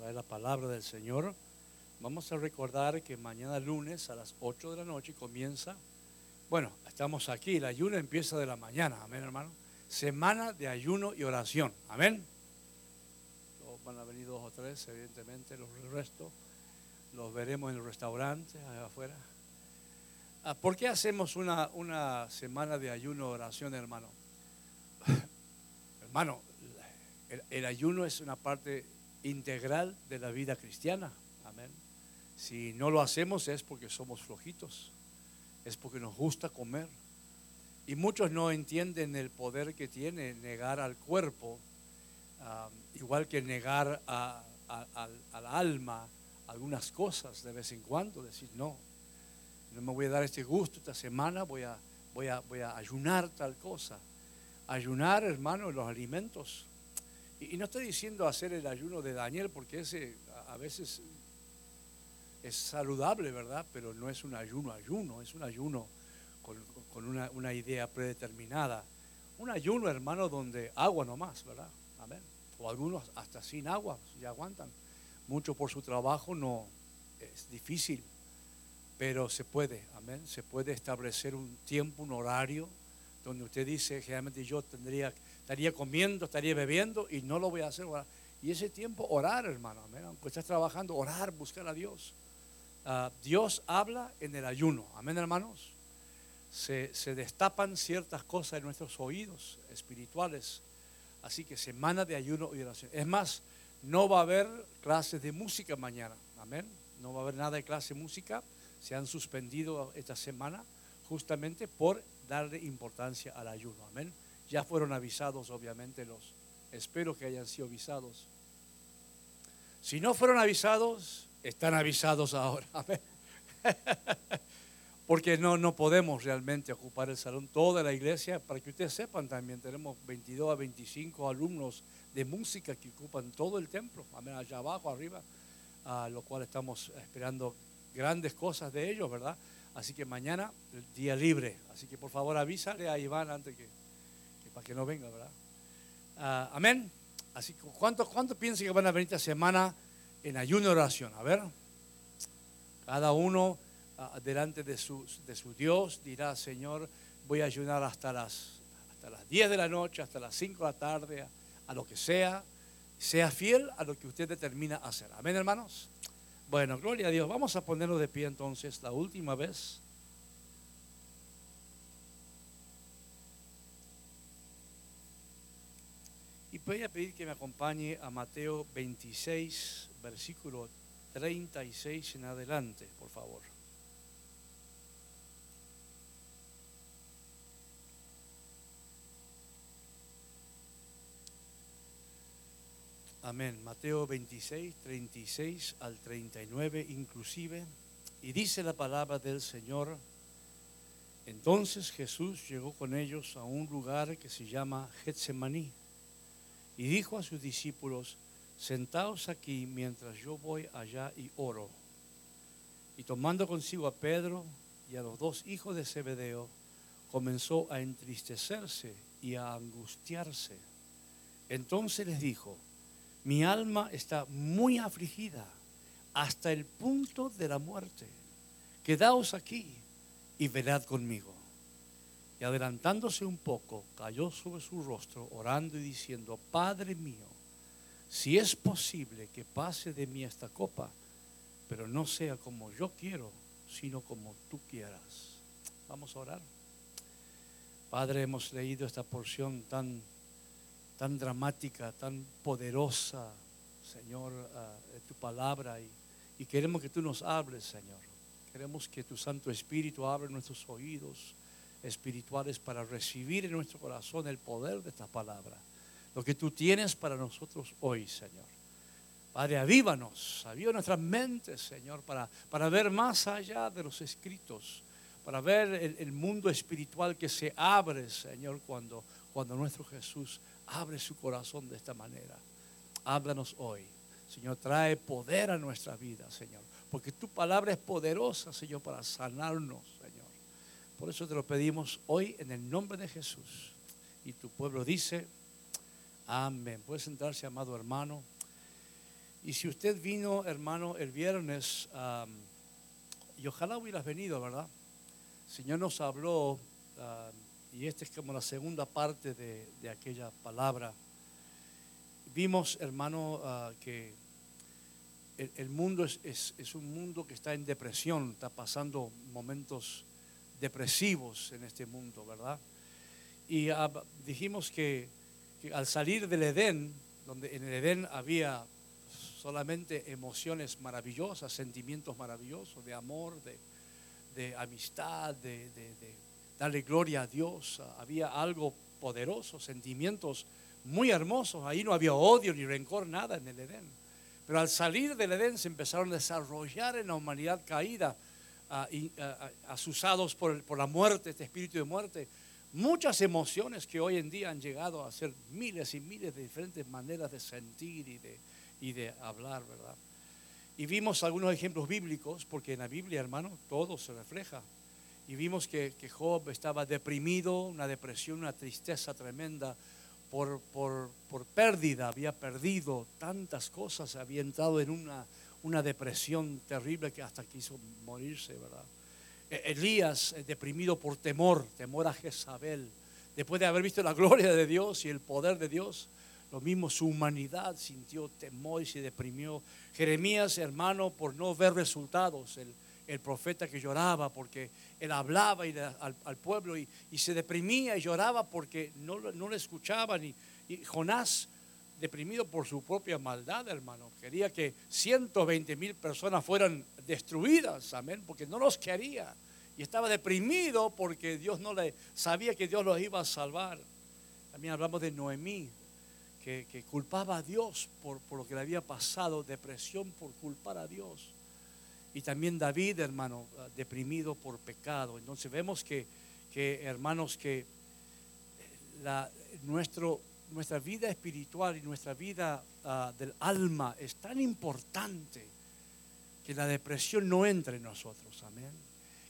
traer la palabra del Señor. Vamos a recordar que mañana lunes a las 8 de la noche comienza, bueno, estamos aquí, el ayuno empieza de la mañana, amén hermano. Semana de ayuno y oración, amén. Van a venir dos o tres, evidentemente, los restos los veremos en el restaurante allá afuera. Ah, ¿Por qué hacemos una, una semana de ayuno y oración, hermano? hermano, el, ayuno es una parte integral de la vida cristiana. Amén. Si no lo hacemos es porque somos flojitos, es porque nos gusta comer. Y muchos no entienden el poder que tiene negar al cuerpo, igual que negar al alma algunas cosas de vez en cuando, decir, no, no me voy a dar este gusto esta semana, voy a, voy a, voy a ayunar tal cosa. Ayunar, hermano, los alimentos y, no estoy diciendo hacer el ayuno de Daniel porque ese a, veces es saludable, ¿verdad? Pero no es un ayuno ayuno, es un ayuno con, una, idea predeterminada. Un ayuno, hermano, donde agua nomás, ¿verdad? Amén. O algunos hasta sin agua, ya aguantan. Mucho por su trabajo no es difícil, pero se puede, amén. Se puede establecer un tiempo, un horario, donde usted dice, generalmente yo tendría estaría comiendo, estaría bebiendo y no lo voy a hacer. Y ese tiempo orar, hermano, aunque estés trabajando, orar, buscar a Dios. Ah, Dios habla en el ayuno, amén, hermanos. Se, se, destapan ciertas cosas en nuestros oídos espirituales. Así que semana de ayuno y oración. Es más, no va a haber clases de música mañana, amén. No va a haber nada de clase de música. Se han suspendido esta semana justamente por darle importancia al ayuno, amén. Ya fueron avisados, obviamente, los. Espero que hayan sido avisados. Si no fueron avisados, están avisados ahora. Porque no, no podemos realmente ocupar el salón toda la iglesia. Para que ustedes sepan también, tenemos 22 a 25 alumnos de música que ocupan todo el templo, allá abajo, arriba, a lo cual estamos esperando grandes cosas de ellos, ¿verdad? Así que mañana, el día libre. Así que por favor avísale a Iván antes que para que no venga, ¿verdad? Ah, amén. Así que, ¿cuántos cuánto piensan que van a venir esta semana en ayuno y oración? A ver, cada uno ah, delante de su, de su Dios dirá, Señor, voy a ayunar hasta las, hasta las 10 de la noche, hasta las 5 de la tarde, a, lo que sea. Sea fiel a lo que usted determina hacer. Amén, hermanos. Bueno, gloria a Dios. Vamos a ponerlo de pie entonces la última vez. Voy a pedir que me acompañe a Mateo 26, versículo 36 en adelante, por favor. Amén. Mateo 26, 36 al 39 inclusive. Y dice la palabra del Señor. Entonces Jesús llegó con ellos a un lugar que se llama Getsemaní y dijo a sus discípulos, sentaos aquí mientras yo voy allá y oro. Y tomando consigo a Pedro y a los dos hijos de Zebedeo, comenzó a entristecerse y a angustiarse. Entonces les dijo, mi alma está muy afligida hasta el punto de la muerte. Quedaos aquí y velad conmigo. Y adelantándose un poco, cayó sobre su rostro, orando y diciendo, Padre mío, si es posible que pase de mí esta copa, pero no sea como yo quiero, sino como tú quieras. Vamos a orar. Padre, hemos leído esta porción tan, tan dramática, tan poderosa, Señor, ah, de tu palabra y, y queremos que tú nos hables, Señor. Queremos que tu Santo Espíritu abra nuestros oídos espirituales para recibir en nuestro corazón el poder de esta palabra. Lo que tú tienes para nosotros hoy, Señor. Padre, avívanos, aviva nuestras mentes, Señor, para, para ver más allá de los escritos, para ver el, mundo espiritual que se abre, Señor, cuando, cuando nuestro Jesús abre su corazón de esta manera. Háblanos hoy. Señor, trae poder a nuestra vida, Señor. Porque tu palabra es poderosa, Señor, para sanarnos, por eso te lo pedimos hoy en el nombre de Jesús. Y tu pueblo dice, amén. Puedes sentarse, amado hermano. Y si usted vino, hermano, el viernes, y ojalá hubieras venido, ¿verdad? El Señor nos habló, y esta es como la segunda parte de, de aquella palabra. Vimos, hermano, ah, que el, el mundo es, es- es un mundo que está en depresión, está pasando momentos depresivos en este mundo, ¿verdad? Y ah, dijimos que, al salir del Edén, donde en el Edén había solamente emociones maravillosas, sentimientos maravillosos de amor, de, amistad, de, de- darle gloria a Dios, ah, había algo poderoso, sentimientos muy hermosos, ahí no había odio ni rencor, nada en el Edén. Pero al salir del Edén se empezaron a desarrollar en la humanidad caída, asusados por, por la muerte, este espíritu de muerte, muchas emociones que hoy en día han llegado a ser miles y miles de diferentes maneras de sentir y de, y de hablar, ¿verdad? Y vimos algunos ejemplos bíblicos, porque en la Biblia, hermano, todo se refleja. Y vimos que, que Job estaba deprimido, una depresión, una tristeza tremenda por, por, por pérdida, había perdido tantas cosas, había entrado en una, una depresión terrible que hasta quiso morirse, ¿verdad? E- Elías, eh, deprimido por temor, temor a Jezabel, después de haber visto la gloria de Dios y el poder de Dios, lo mismo su humanidad sintió temor y se deprimió. Jeremías, hermano, por no ver resultados, el, el profeta que lloraba porque él hablaba y al, al pueblo y, y se deprimía y lloraba porque no, no le escuchaban. Y, y Jonás, deprimido por su propia maldad, hermano, quería que 120 mil personas fueran destruidas, amén, porque no los quería. Y estaba deprimido porque Dios no le sabía que Dios los iba a salvar. También hablamos de Noemí, que, que culpaba a Dios por, por lo que le había pasado, depresión por culpar a Dios. Y también David, hermano, ah, deprimido por pecado. Entonces vemos que, que hermanos, que la, nuestro, nuestra vida espiritual y nuestra vida ah, del alma es tan importante que la depresión no entre en nosotros. Amén.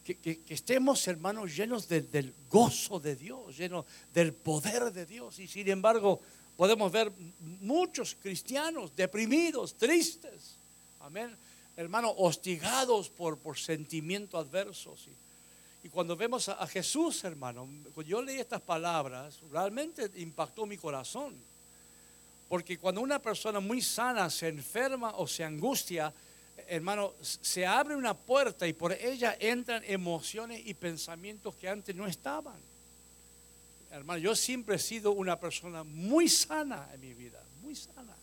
Que, estemos, hermanos, llenos de- del gozo de Dios, llenos del poder de Dios. Y sin embargo, podemos ver muchos cristianos deprimidos, tristes. Amén. Hermanos, hostigados por, por sentimientos adversos. Y cuando vemos a, Jesús, hermano, cuando yo leí estas palabras, realmente impactó mi corazón. Porque cuando una persona muy sana se enferma o se angustia, hermano, se abre una puerta y por ella entran emociones y pensamientos que antes no estaban. Hermano, yo siempre he sido una persona muy sana en mi vida, muy sana.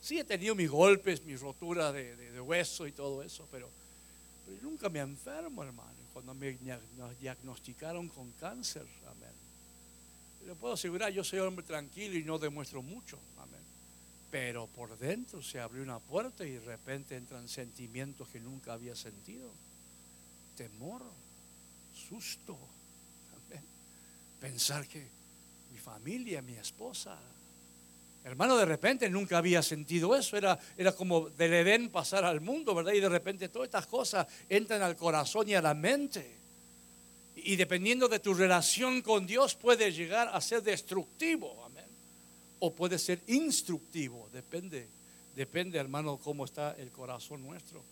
Sí, he tenido mis golpes, mis roturas de, hueso y todo eso, pero, pero nunca me enfermo, hermano. Cuando me dia- nos diagnosticaron con cáncer, amén. Le puedo asegurar, yo soy hombre tranquilo y no demuestro mucho, amén. Pero por dentro se abrió una puerta y de repente entran sentimientos que nunca había sentido. Temor, susto. Pensar que mi familia, mi esposa, hermano, de repente nunca había sentido eso. Era, era como del Edén pasar al mundo, ¿verdad? Y de repente todas estas cosas entran al corazón y a la mente. Y dependiendo de tu relación con Dios puede llegar a ser destructivo, amén. O puede ser instructivo, depende, depende hermano cómo está el corazón nuestro.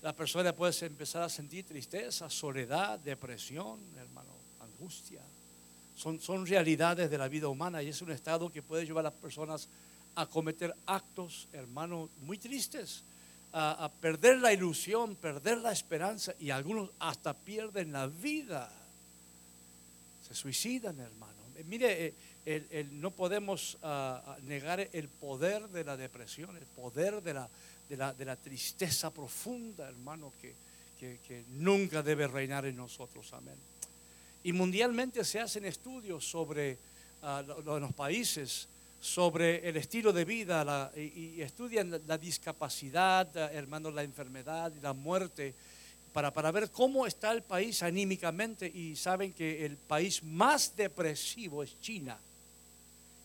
La persona puede empezar a sentir tristeza, soledad, depresión, hermano, angustia. Son, son realidades de la vida humana y es un estado que puede llevar a las personas a cometer actos, hermano, muy tristes, a, perder la ilusión, perder la esperanza y algunos hasta pierden la vida. Se suicidan, hermano. Eh, Mire, eh, el- el- no podemos ah, ah, negar el poder de la depresión, el poder de la, de la, de la tristeza profunda, hermano, que, que- que nunca debe reinar en nosotros. Amén. Y mundialmente se hacen estudios sobre ah, lo- lo- los países, sobre el estilo de vida y, estudian la, discapacidad, ah, hermano, la enfermedad y la muerte para, para ver cómo está el país anímicamente y saben que el país más depresivo es China.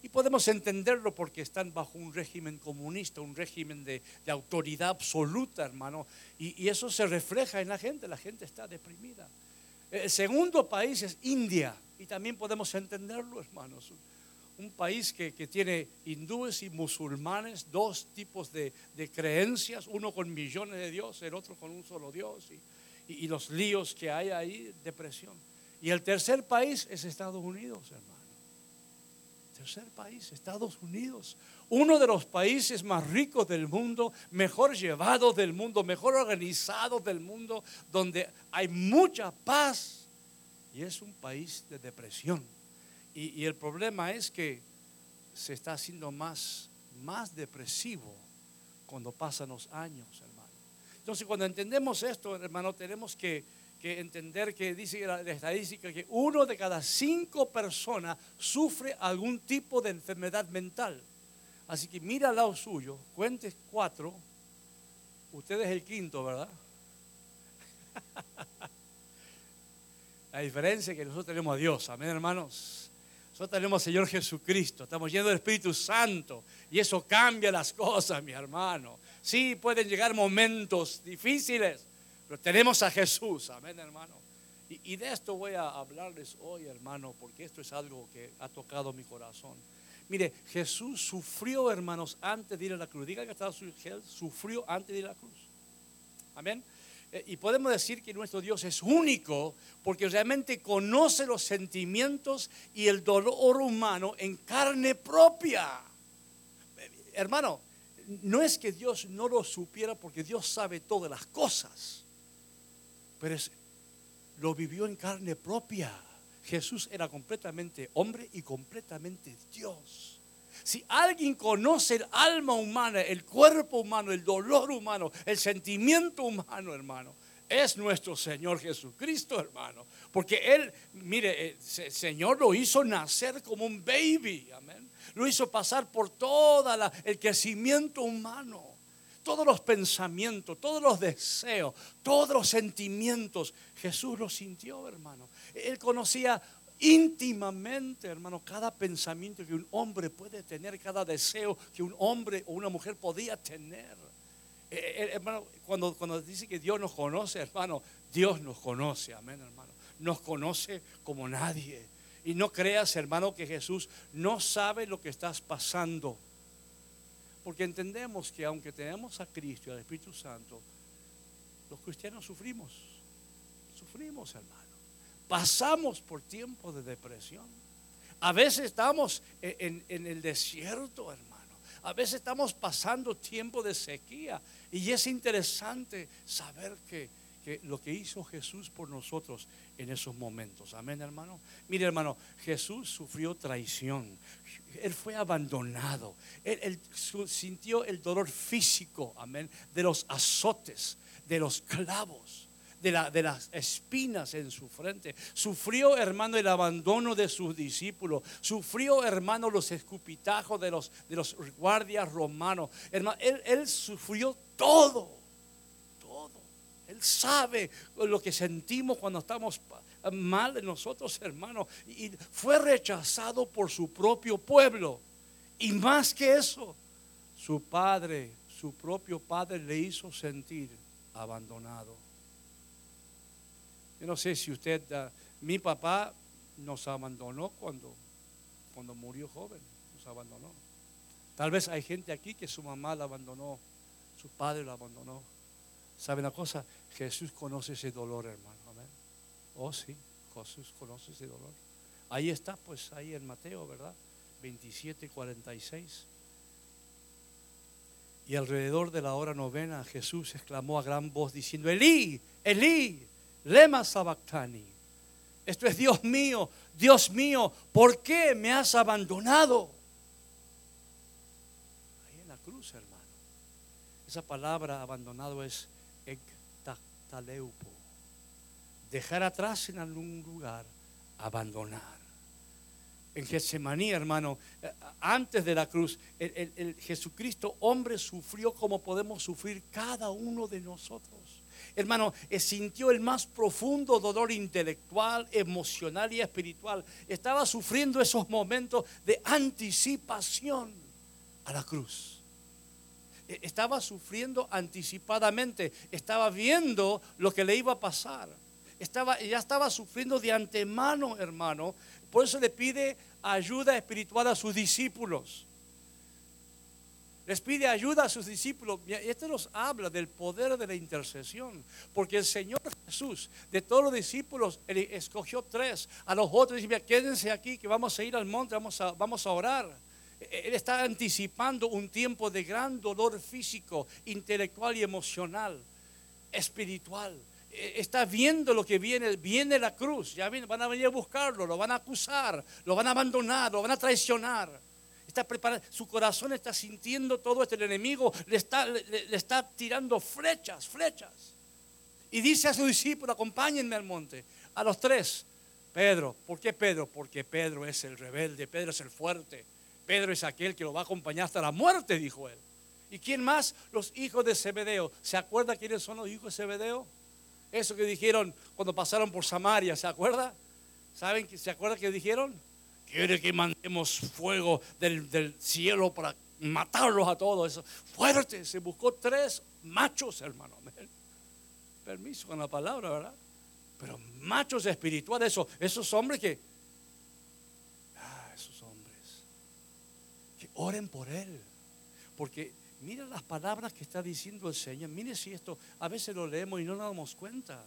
Y podemos entenderlo porque están bajo un régimen comunista, un régimen de, de autoridad absoluta, hermano. Y, y eso se refleja en la gente, la gente está deprimida. El segundo país es India y también podemos entenderlo, hermanos. un país que, tiene hindúes y musulmanes, dos tipos de, creencias, uno con millones de dioses, el otro con un solo Dios, y, los líos que hay ahí, depresión. Y el tercer país es Estados Unidos, hermano. Tercer país, Estados Unidos. Uno de los países más ricos del mundo, mejor llevados del mundo, mejor organizados del mundo, donde hay mucha paz. Y es un país de depresión y, el problema es que se está haciendo más, más depresivo cuando pasan los años, hermano. Entonces, cuando entendemos esto, hermano, tenemos que, entender que dice la, estadística que uno de cada cinco personas sufre algún tipo de enfermedad mental. Así que mira al lado suyo, cuentes cuatro, usted es el quinto, ¿verdad? La diferencia es que nosotros tenemos a Dios, amén hermanos. Nosotros tenemos al Señor Jesucristo, estamos llenos del Espíritu Santo y eso cambia las cosas, mi hermano. Sí, pueden llegar momentos difíciles, pero tenemos a Jesús, amén, hermano. Y, de esto voy a hablarles hoy, hermano, porque esto es algo que ha tocado mi corazón. Mire, Jesús sufrió, hermanos, antes de ir a la cruz. Diga que estaba sufrió antes de ir a la cruz. Amén. Eh, y podemos decir que nuestro Dios es único porque realmente conoce los sentimientos y el dolor humano en carne propia. Hermano, no es que Dios no lo supiera porque Dios sabe todas las cosas, pero lo vivió en carne propia. Jesús era completamente hombre y completamente Dios. Si alguien conoce el alma humana, el cuerpo humano, el dolor humano, el sentimiento humano, hermano, es nuestro Señor Jesucristo, hermano. Porque Él, mire, el eh, Señor lo hizo nacer como un baby, amén. Lo hizo pasar por todo el crecimiento humano. Todos los pensamientos, todos los deseos, todos los sentimientos, Jesús los sintió, hermano. Él conocía íntimamente, hermano, cada pensamiento que un hombre puede tener, cada deseo que un hombre o una mujer podía tener. Eh, eh, hermano, cuando, cuando dice que Dios nos conoce, hermano, Dios nos conoce, amén, hermano. Nos conoce como nadie. Y no creas, hermano, que Jesús no sabe lo que estás pasando. Porque entendemos que aunque tenemos a Cristo y al Espíritu Santo, los cristianos sufrimos. Sufrimos, hermano pasamos por tiempos de depresión. A veces estamos en, el desierto, hermano. A veces estamos pasando tiempo de sequía. Y es interesante saber que, lo que hizo Jesús por nosotros en esos momentos. Amén, hermano. Mire, hermano, Jesús sufrió traición. Él fue abandonado. él, sintió el dolor físico, amén, de los azotes, de los clavos de, las espinas en su frente. Sufrió, hermano, el abandono de sus discípulos. Sufrió, hermano, los escupitajos de los, guardias romanos. Hermano, él, sufrió. Todo. Él sabe lo que sentimos cuando estamos mal de nosotros, hermano. Y fue rechazado por su propio pueblo. Y más que eso, su padre, su propio padre le hizo sentir abandonado. Yo no sé si usted, ah, mi papá nos abandonó cuando, cuando murió joven, nos abandonó. Tal vez hay gente aquí que su mamá la abandonó, su padre la abandonó. ¿Sabe una cosa? Jesús conoce ese dolor, hermano. Amén. Oh, sí, Jesús conoce ese dolor. Ahí está, pues ahí en Mateo, ¿verdad? 27, 46. Y alrededor de la hora novena Jesús exclamó a gran voz diciendo, Elí, Elí, Lema Sabactani. Esto es Dios mío, Dios mío, ¿por qué me has abandonado? Ahí en la cruz, hermano. Esa palabra abandonado es ektaleupo. Dejar atrás en algún lugar, abandonar. En Getsemaní, hermano, eh, antes de la cruz, el Jesucristo hombre sufrió como podemos sufrir cada uno de nosotros hermano, eh, sintió el más profundo dolor intelectual, emocional y espiritual. Estaba sufriendo esos momentos de anticipación a la cruz. E, estaba sufriendo anticipadamente, estaba viendo lo que le iba a pasar. estaba, ya estaba sufriendo de antemano, hermano. Por eso le pide ayuda espiritual a sus discípulos. Les pide ayuda a sus discípulos. Y esto nos habla del poder de la intercesión. Porque el Señor Jesús, de todos los discípulos, escogió tres. A los otros dice, quédense aquí que vamos a ir al monte, vamos a, vamos a orar. Él está anticipando un tiempo de gran dolor físico, intelectual y emocional, espiritual. E, está viendo lo que viene, viene la cruz, ya van a venir a buscarlo, lo van a acusar, lo van a abandonar, lo van a traicionar está su corazón está sintiendo todo esto, el enemigo le está, le, está tirando flechas, flechas. Y dice a su discípulo, acompáñenme al monte, a los tres. Pedro, ¿por qué Pedro? Porque Pedro es el rebelde, Pedro es el fuerte, Pedro es aquel que lo va a acompañar hasta la muerte, dijo él. ¿Y quién más? Los hijos de Zebedeo. ¿Se acuerda quiénes son los hijos de Zebedeo? Eso que dijeron cuando pasaron por Samaria, ¿se acuerda? ¿Saben? ¿Se acuerda que dijeron? quiere que mandemos fuego del, cielo para matarlos a todos. Fuerte, se buscó tres machos, hermano. Permiso con la palabra, ¿verdad? Pero machos espirituales, esos hombres que, ah, esos hombres, que oren por él. Porque mira las palabras que está diciendo el Señor. Mire si esto, a veces lo leemos y no nos damos cuenta.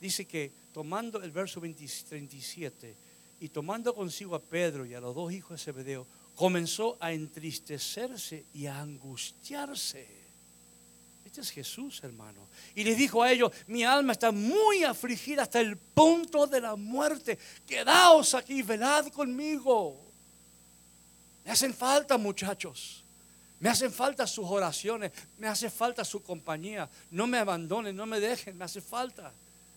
Dice que tomando el verso 37, y tomando consigo a Pedro y a los dos hijos de Zebedeo, comenzó a entristecerse y a angustiarse. Este es Jesús, hermano. Y les dijo a ellos, mi alma está muy afligida hasta el punto de la muerte. Quedaos aquí, velad conmigo. Me hacen falta, muchachos. Me hacen falta sus oraciones, me hace falta su compañía. No me abandonen, no me dejen, me hace falta.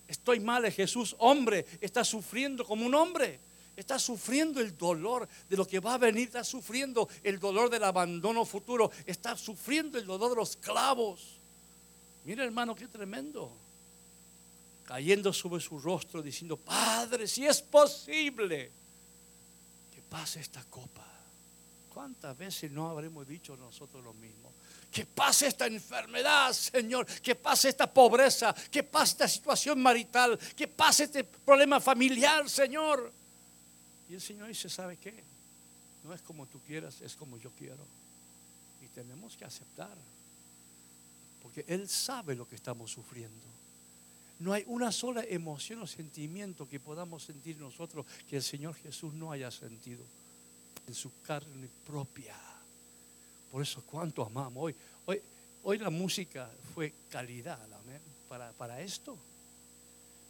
Estoy mal, Jesús, hombre, está sufriendo como un hombre. Está sufriendo el dolor de lo que va a venir, está sufriendo el dolor del abandono futuro, está sufriendo el dolor de los clavos. Mira hermano, qué tremendo. Cayendo sobre su rostro diciendo, Padre, si es posible que pase esta copa. ¿Cuántas veces no habremos dicho nosotros lo mismo? Que pase esta enfermedad, Señor. Que pase esta pobreza. Que pase esta situación marital. Que pase este problema familiar, Señor. Y el Señor dice, ¿sabe qué? No es como tú quieras, es como yo quiero. Y tenemos que aceptar. Porque Él sabe lo que estamos sufriendo. No hay una sola emoción o sentimiento que podamos sentir nosotros que el Señor Jesús no haya sentido su carne propia. Por eso cuánto amamos. Hoy, hoy, hoy la música fue calidad, Para, para esto.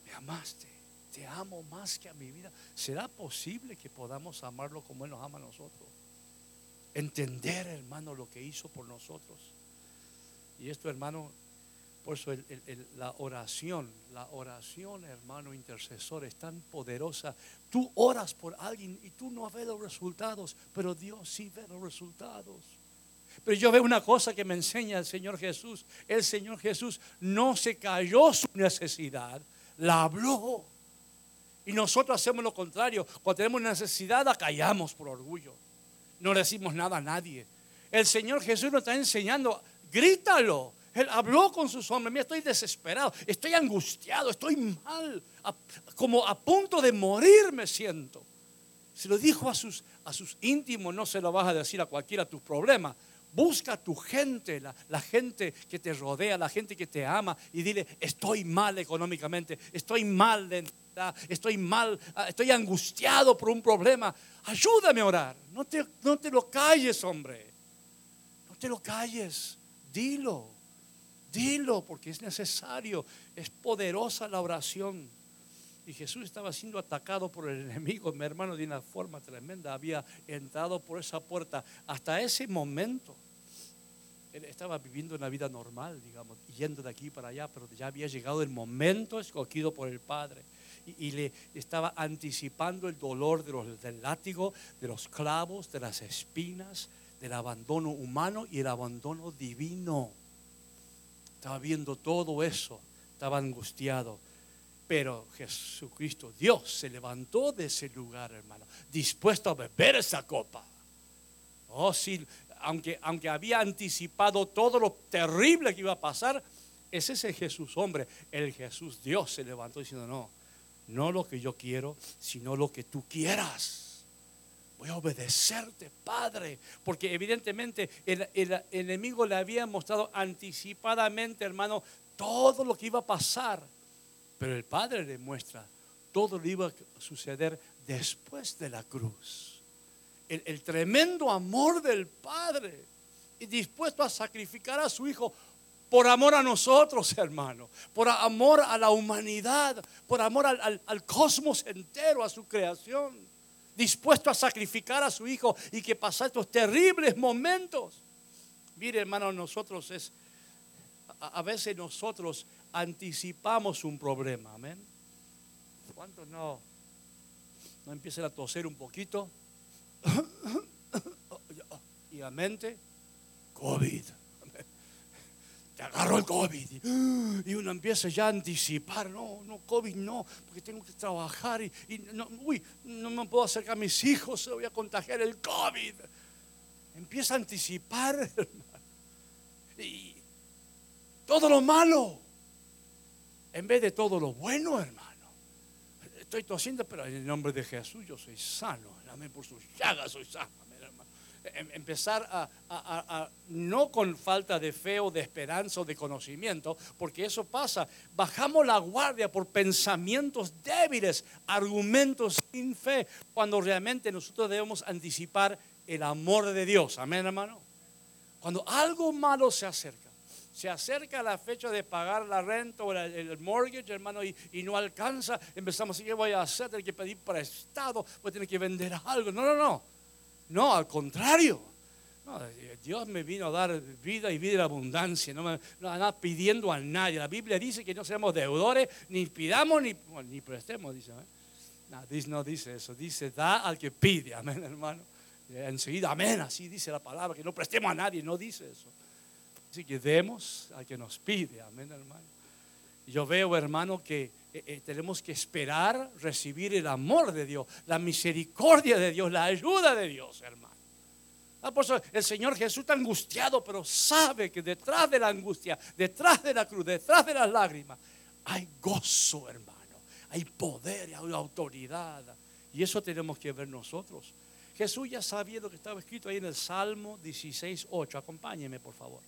Me amaste te amo más que a mi vida. ¿Será posible que podamos amarlo como Él nos ama a nosotros? Entender, hermano, lo que hizo por nosotros. Y esto, hermano, por eso la oración, la oración, hermano intercesor, es tan poderosa. Tú oras por alguien y tú no ves los resultados, pero Dios sí ve los resultados. Pero yo veo una cosa que me enseña el Señor Jesús. El Señor Jesús no se cayó su necesidad, la habló. Y nosotros hacemos lo contrario. Cuando tenemos necesidad, la callamos por orgullo. No le decimos nada a nadie. El Señor Jesús nos está enseñando, grítalo. Él habló con sus hombres. Mira, estoy desesperado, estoy angustiado, estoy mal, como a punto de morir me siento. Se lo dijo a sus, a sus íntimos, no se lo vas a decir a cualquiera tus problemas. Busca a tu gente, la, la, gente que te rodea, la gente que te ama y dile, estoy mal económicamente, estoy mal de estoy mal, ah, estoy angustiado por un problema. Ayúdame a orar. No te, no te lo calles, hombre. No te lo calles. Dilo. Dilo porque es necesario. Es poderosa la oración. Y Jesús estaba siendo atacado por el enemigo, mi hermano, de una forma tremenda. Había entrado por esa puerta. Hasta ese momento, él estaba viviendo una vida normal, digamos, yendo de aquí para allá, pero ya había llegado el momento escogido por el Padre y, le estaba anticipando el dolor de los, del látigo, de los clavos, de las espinas, del abandono humano y el abandono divino. Estaba viendo todo eso, estaba angustiado. Pero Jesucristo, Dios, se levantó de ese lugar, hermano, dispuesto a beber esa copa. Oh, sí, aunque, aunque había anticipado todo lo terrible que iba a pasar, Es ese Jesús hombre, el Jesús Dios se levantó diciendo, no, no lo que yo quiero, sino lo que tú quieras. Voy a obedecerte, Padre, porque evidentemente el, el enemigo le había mostrado anticipadamente, hermano, todo lo que iba a pasar. Pero el Padre le muestra todo lo que iba a suceder después de la cruz. El, el tremendo amor del Padre y dispuesto a sacrificar a su Hijo por amor a nosotros, hermano, por amor a la humanidad, por amor al, cosmos entero, a su creación, dispuesto a sacrificar a su Hijo y que pasar estos terribles momentos. Mire, hermano, nosotros es, a, veces nosotros anticipamos un problema, amén. ¿Cuántos no, no empiezan a toser un poquito? y la mente, COVID agarró el COVID. Y uno empieza ya a anticipar, no, no, COVID no, porque tengo que trabajar y, no, uy, no me puedo acercar a mis hijos, se voy a contagiar el COVID. Empieza a anticipar, Y todo lo malo, en vez de todo lo bueno, hermano. Estoy tosiendo, pero en el nombre de Jesús yo soy sano. Amén, por sus llagas soy sano. Em, empezar a, no con falta de fe o de esperanza o de conocimiento, porque eso pasa. Bajamos la guardia por pensamientos débiles, argumentos sin fe, cuando realmente nosotros debemos anticipar el amor de Dios. Amén, hermano. Cuando algo malo se acerca, se acerca la fecha de pagar la renta o el, mortgage, hermano, y, no alcanza, empezamos a ¿qué voy a hacer? Tengo que pedir prestado, voy a tener que vender algo. No, no, no. No, al contrario. Dios me vino a dar vida y vida en abundancia. No me no pidiendo a nadie. La Biblia dice que no seamos deudores, ni pidamos ni, prestemos. Dice, no, no dice eso. Dice, da al que pide. Amén, hermano. Enseguida, amén. Así dice la palabra, que no prestemos a nadie. No dice eso. Así que demos al que nos pide. Amén, hermano. Yo veo, hermano, que eh, eh, tenemos que esperar recibir el amor de Dios, la misericordia de Dios, la ayuda de Dios, hermano. Ah, el Señor Jesús está angustiado, pero sabe que detrás de la angustia, detrás de la cruz, detrás de las lágrimas, hay gozo, hermano. Hay poder, hay autoridad. Y eso tenemos que ver nosotros. Jesús ya sabía lo que estaba escrito ahí en el Salmo 16, 8. Acompáñeme, por favor.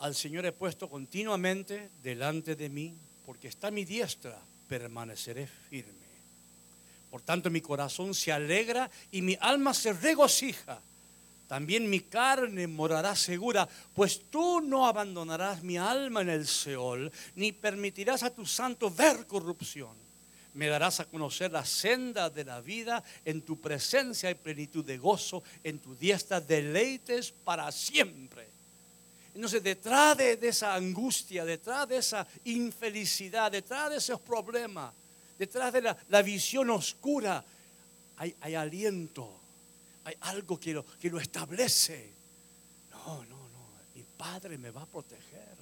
Al Señor he puesto continuamente delante de mí, porque está mi diestra, permaneceré firme. Por tanto, mi corazón se alegra y mi alma se regocija. También mi carne morará segura, pues tú no abandonarás mi alma en el Seol, ni permitirás a tu santo ver corrupción. Me darás a conocer la senda de la vida, en tu presencia y plenitud de gozo, en tu diestra deleites para siempre. Entonces, detrás de, esa angustia, detrás de esa infelicidad, detrás de esos problemas, detrás de la, visión oscura, hay, aliento, hay algo que lo, que lo establece. No, no, no, mi Padre me va a proteger.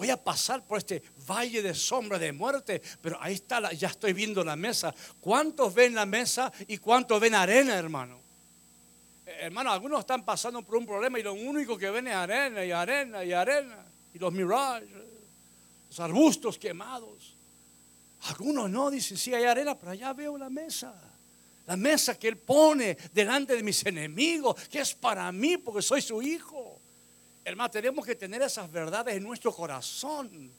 Voy a pasar por este valle de sombra de muerte, pero ahí está, ya estoy viendo la mesa. ¿Cuántos ven la mesa y cuántos ven arena, hermano? Hermano, algunos están pasando por un problema y lo único que ven es arena y arena y arena. Y los mirages, los arbustos quemados. Algunos no, dicen, sí hay arena, pero allá veo la mesa. La mesa que Él pone delante de mis enemigos, que es para mí porque soy su hijo. Hermano, tenemos que tener esas verdades en nuestro corazón.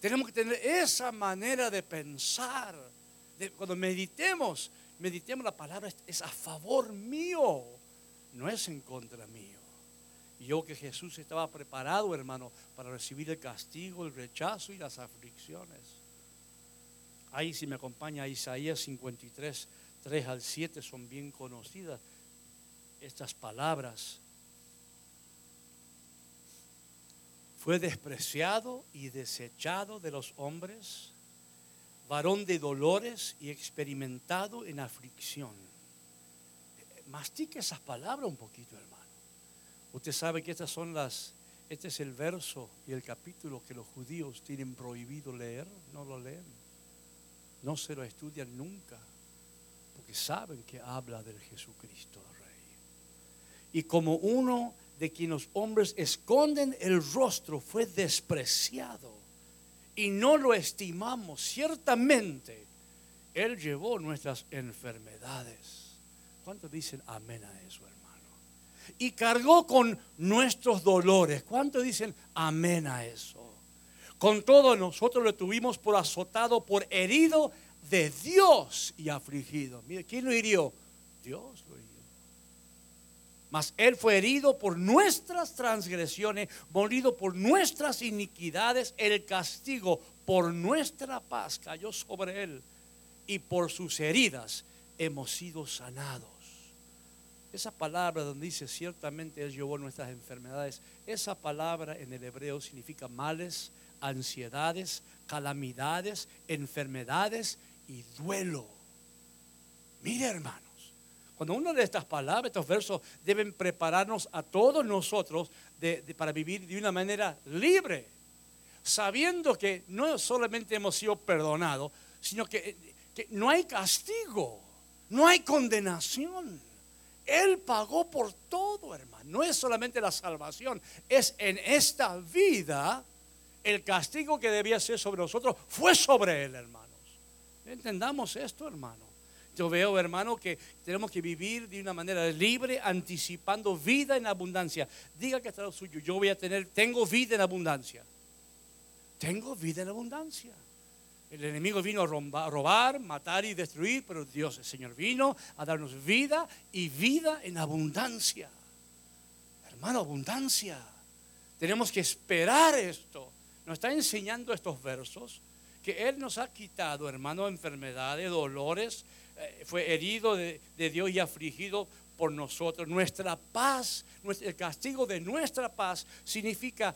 Tenemos que tener esa manera de pensar. cuando meditemos, meditemos la palabra, es a favor mío no es en contra mío. Yo que Jesús estaba preparado, hermano, para recibir el castigo, el rechazo y las aflicciones. Ahí si me acompaña Isaías 53, 3 al 7 son bien conocidas estas palabras. Fue despreciado y desechado de los hombres, varón de dolores y experimentado en aflicción mastique esas palabras un poquito, hermano. Usted sabe que estas son las, este es el verso y el capítulo que los judíos tienen prohibido leer, no lo leen, no se lo estudian nunca, porque saben que habla del Jesucristo Rey. y como uno de quien los hombres esconden el rostro fue despreciado y no lo estimamos. Ciertamente, Él llevó nuestras enfermedades. ¿Cuántos dicen amén a eso, hermano? Y cargó con nuestros dolores. ¿Cuántos dicen amén a eso? Con todo nosotros lo tuvimos por azotado, por herido de Dios y afligido. Mire, ¿quién lo hirió? Dios lo hirió. Mas Él fue herido por nuestras transgresiones, molido por nuestras iniquidades. El castigo por nuestra paz cayó sobre Él. Y por sus heridas hemos sido sanados. Esa palabra donde dice ciertamente Él llevó nuestras enfermedades, esa palabra en el hebreo significa males, ansiedades, calamidades, enfermedades y duelo. Mire hermanos, cuando uno de estas palabras, estos versos deben prepararnos a todos nosotros para vivir de una manera libre, sabiendo que no solamente hemos sido perdonados, sino que, que no hay castigo, no hay condenación. Él pagó por todo, hermano. No es solamente la salvación, es en esta vida el castigo que debía ser sobre nosotros fue sobre Él, hermanos. Entendamos esto, hermano. Yo veo, hermano, que tenemos que vivir de una manera libre, anticipando vida en abundancia. Diga que está lo suyo. Yo voy a tener, tengo vida en abundancia. Tengo vida en abundancia. El enemigo vino a robar, matar y destruir, pero Dios, el Señor, vino a darnos vida y vida en abundancia. Hermano, abundancia. Tenemos que esperar esto nos está enseñando estos versos que Él nos ha quitado, hermano, enfermedades, dolores, eh, fue herido de, Dios y afligido por nosotros. Nuestra paz, el castigo de nuestra paz significa,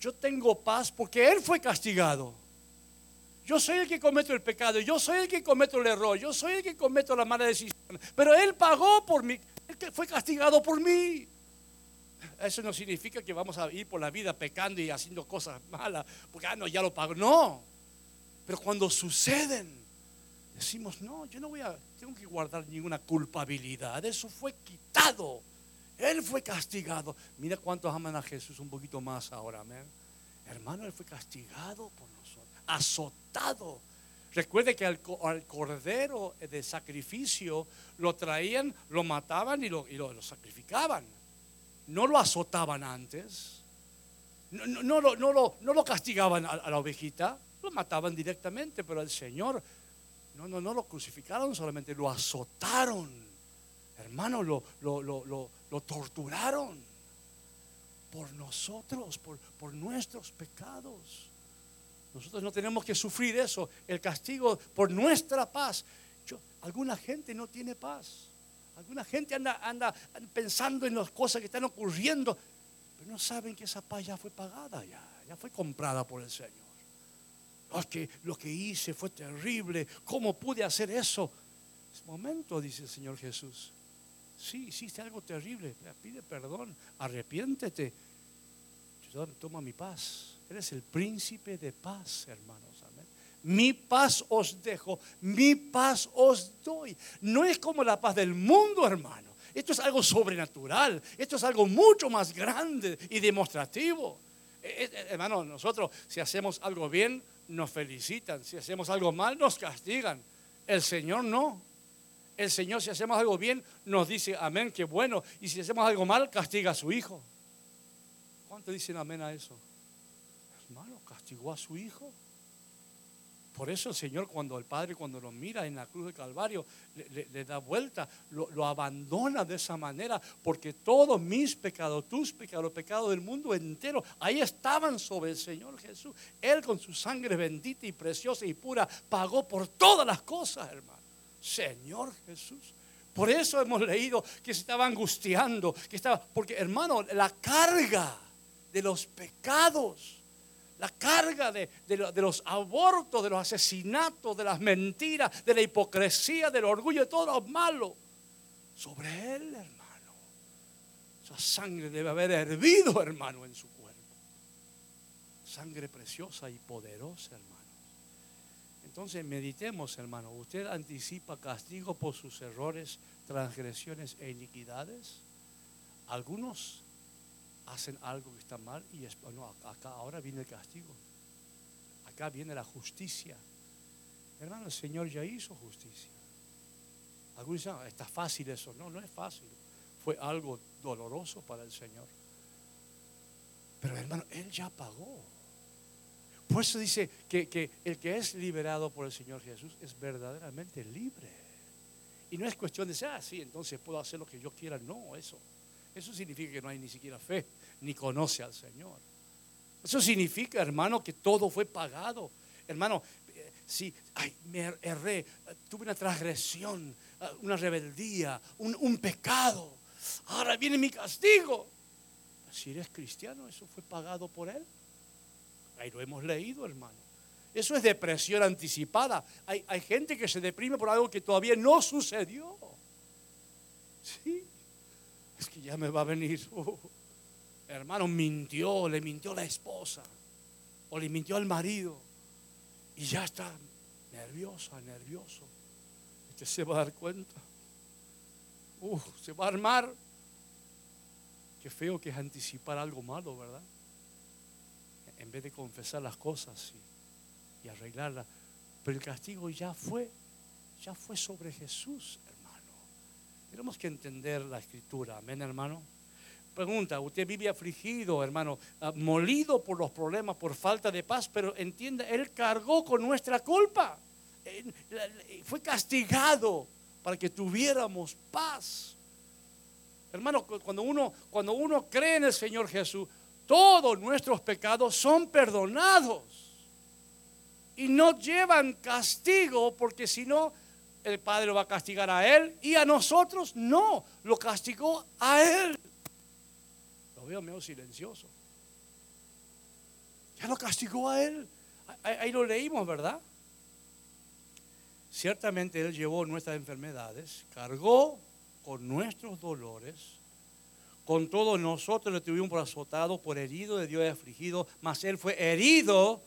yo tengo paz porque Él fue castigado. Yo soy el que cometo el pecado, yo soy el que cometo el error, yo soy el que cometo la mala decisión, pero Él pagó por mí, Él fue castigado por mí. Eso no significa que vamos a ir por la vida pecando y haciendo cosas malas, porque ah, no, ya lo pago. No. Pero cuando suceden, decimos, no, yo no voy a, tengo que guardar ninguna culpabilidad. Eso fue quitado. Él fue castigado. Mira cuántos aman a Jesús un poquito más ahora, amén. Hermano, Él fue castigado por nosotros, azotado. Recuerde que al, cordero de sacrificio lo traían, lo mataban y lo, sacrificaban no lo azotaban antes, no, lo castigaban a, la ovejita, lo mataban directamente, pero el Señor no, no, no lo crucificaron solamente, lo azotaron. Hermano, lo, torturaron por nosotros, por nuestros pecados. Nosotros no tenemos que sufrir eso, el castigo por nuestra paz. Yo, alguna gente no tiene paz. Alguna gente anda, anda pensando en las cosas que están ocurriendo, pero no saben que esa paz ya fue pagada, ya, ya fue comprada por el Señor. Oh, que lo que hice fue terrible, ¿cómo pude hacer eso? Es momento, dice el Señor Jesús. Sí, hiciste algo terrible, pide perdón, arrepiéntete. Toma mi paz. Eres el príncipe de paz, hermano mi paz os dejo, mi paz os doy. No es como la paz del mundo, hermano. Esto es algo sobrenatural, esto es algo mucho más grande y demostrativo. Eh, hermano, nosotros si hacemos algo bien, nos felicitan. Si hacemos algo mal, nos castigan. El Señor no. El Señor si hacemos algo bien, nos dice, amén, qué bueno. Y si hacemos algo mal, castiga a su Hijo. ¿Cuánto dicen amén a eso? Castigó a su Hijo. Por eso el Señor, cuando el Padre, cuando lo mira en la cruz del Calvario, le, da vuelta, lo, abandona de esa manera, porque todos mis pecados, tus pecados, los pecados del mundo entero, ahí estaban sobre el Señor Jesús. Él con su sangre bendita y preciosa y pura pagó por todas las cosas, hermano. Señor Jesús. Por eso hemos leído que se estaba angustiando, que estaba, porque hermano, la carga de los pecados la carga de, los abortos, de los asesinatos, de las mentiras, de la hipocresía, del orgullo, de todo lo malo sobre él, hermano. Esa sangre debe haber hervido, hermano, en su cuerpo. Sangre preciosa y poderosa, hermano. Entonces meditemos, hermano. ¿Usted anticipa castigo por sus errores, transgresiones e iniquidades? algunos hacen algo que está mal y acá ahora viene el castigo. Acá viene la justicia. Hermano, el Señor ya hizo justicia. Algunos dicen, ah, está fácil eso. No, no es fácil. Fue algo doloroso para el Señor. Pero hermano, Él ya pagó. Por eso dice que, que, el que es liberado por el Señor Jesús es verdaderamente libre. Y no es cuestión de decir, ah, sí, entonces puedo hacer lo que yo quiera. No, eso. Eso significa que no hay ni siquiera fe, ni conoce al Señor. Eso significa, hermano, que todo fue pagado. Hermano, eh, si ay, me erré, tuve una transgresión, eh, una rebeldía, un, un pecado. Ahora viene mi castigo. Si eres cristiano, eso fue pagado por Él. Ahí lo hemos leído, hermano. Eso es depresión anticipada. Hay, hay gente que se deprime por algo que todavía no sucedió. Sí, es que ya me va a venir. Uh, hermano, mintió, le mintió la esposa o le mintió al marido y ya está nerviosa, nervioso. Usted se va a dar cuenta. Uh, se va a armar. Qué feo que es anticipar algo malo, ¿verdad? En vez de confesar las cosas y, arreglarlas. Pero el castigo ya fue, ya fue sobre Jesús. Tenemos que entender la escritura, amén, hermano. Pregunta, usted vive afligido, hermano, ah, molido por los problemas, por falta de paz, pero entienda, Él cargó con nuestra culpa. Fue castigado para que tuviéramos paz. Hermano, cuando uno, cuando uno cree en el Señor Jesús, todos nuestros pecados son perdonados y no llevan castigo, porque si no, el Padre lo va a castigar a Él y a nosotros no, lo castigó a Él veo medio silencioso. Ya lo castigó a él. Ahí, lo leímos, ¿verdad? Ciertamente Él llevó nuestras enfermedades, cargó con nuestros dolores, con todos nosotros le tuvimos por azotado, por herido de Dios y afligido, mas Él fue herido